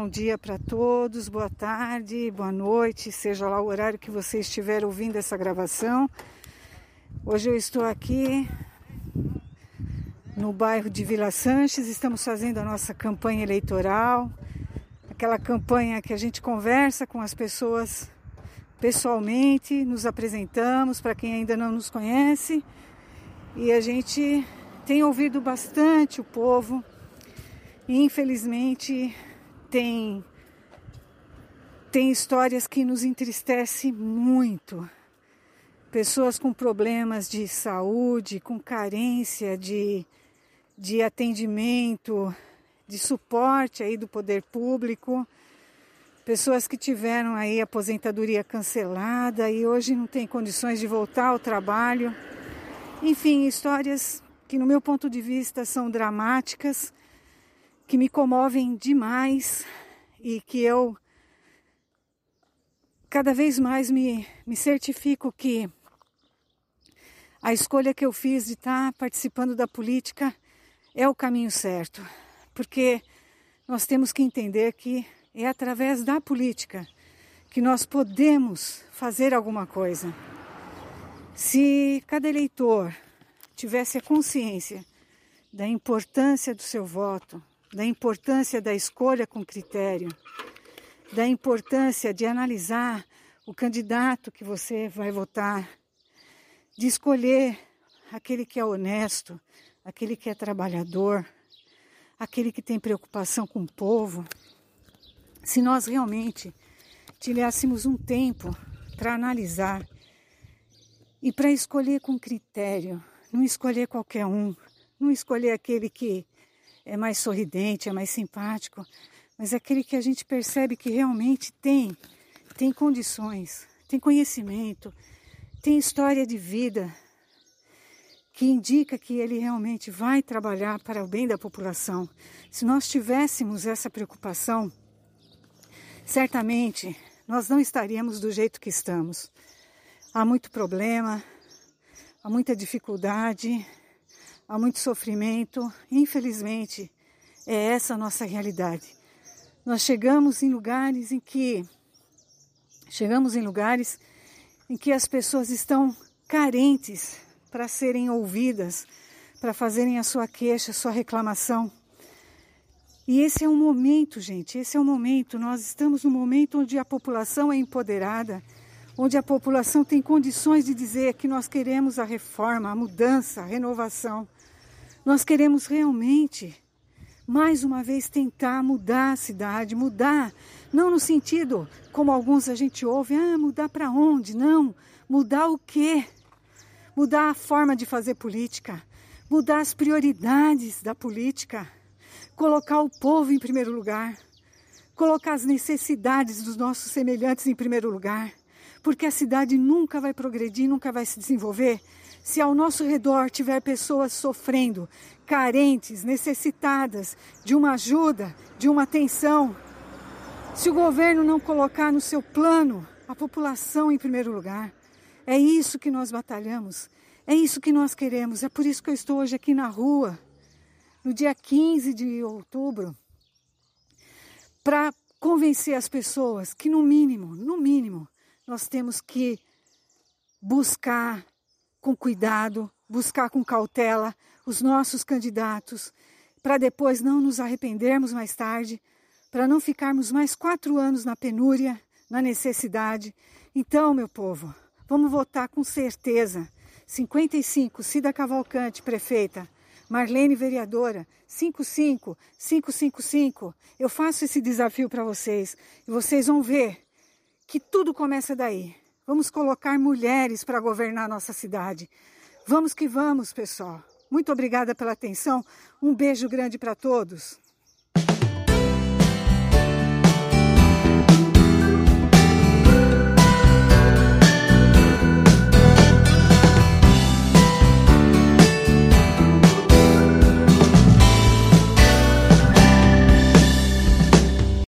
bom dia para todos, boa tarde, boa noite, seja lá o horário que você estiver ouvindo essa gravação. Hoje eu estou aqui no bairro de Vila Sanches, estamos fazendo a nossa campanha eleitoral, aquela campanha que a gente conversa com as pessoas pessoalmente, nos apresentamos para quem ainda não nos conhece e a gente tem ouvido bastante o povo e infelizmente tem tem histórias que nos entristecem muito. Pessoas com problemas de saúde, com carência de, de atendimento, de suporte aí do poder público, pessoas que tiveram aí aposentadoria cancelada e hoje não têm condições de voltar ao trabalho. Enfim, histórias que no meu ponto de vista são dramáticas que me comovem demais e que eu cada vez mais me, me certifico que a escolha que eu fiz de estar participando da política é o caminho certo, porque nós temos que entender que é através da política que nós podemos fazer alguma coisa. Se cada eleitor tivesse a consciência da importância do seu voto, da importância da escolha com critério, da importância de analisar o candidato que você vai votar, de escolher aquele que é honesto, aquele que é trabalhador, aquele que tem preocupação com o povo. Se nós realmente tivéssemos um tempo para analisar e para escolher com critério, não escolher qualquer um, não escolher aquele que é mais sorridente, é mais simpático, mas é aquele que a gente percebe que realmente tem, tem condições, tem conhecimento, tem história de vida, que indica que ele realmente vai trabalhar para o bem da população. Se nós tivéssemos essa preocupação, certamente nós não estaríamos do jeito que estamos. Há muito problema, há muita dificuldade, há muito sofrimento. Infelizmente, é essa a nossa realidade. Nós chegamos em lugares em que chegamos em lugares em que as pessoas estão carentes para serem ouvidas, para fazerem a sua queixa, a sua reclamação. E esse é um momento, gente, esse é o momento. Nós estamos num momento onde a população é empoderada, onde a população tem condições de dizer que nós queremos a reforma, a mudança, a renovação. Nós queremos realmente, mais uma vez, tentar mudar a cidade, mudar, não no sentido como alguns a gente ouve, ah, mudar para onde? Não, mudar o quê? Mudar a forma de fazer política, mudar as prioridades da política, colocar o povo em primeiro lugar, colocar as necessidades dos nossos semelhantes em primeiro lugar, porque a cidade nunca vai progredir, nunca vai se desenvolver se ao nosso redor tiver pessoas sofrendo, carentes, necessitadas de uma ajuda, de uma atenção, se o governo não colocar no seu plano a população em primeiro lugar, é isso que nós batalhamos, é isso que nós queremos. É por isso que eu estou hoje aqui na rua, no dia 15 de outubro, para convencer as pessoas que, no mínimo, no mínimo, nós temos que buscar com cuidado, buscar com cautela os nossos candidatos, para depois não nos arrependermos mais tarde, para não ficarmos mais quatro anos na penúria, na necessidade. Então, meu povo, vamos votar com certeza. 55, Cida Cavalcante, prefeita. Marlene, vereadora. 55, 555. Eu faço esse desafio para vocês e vocês vão ver que tudo começa daí. Vamos colocar mulheres para governar nossa cidade. Vamos que vamos, pessoal. Muito obrigada pela atenção. Um beijo grande para todos.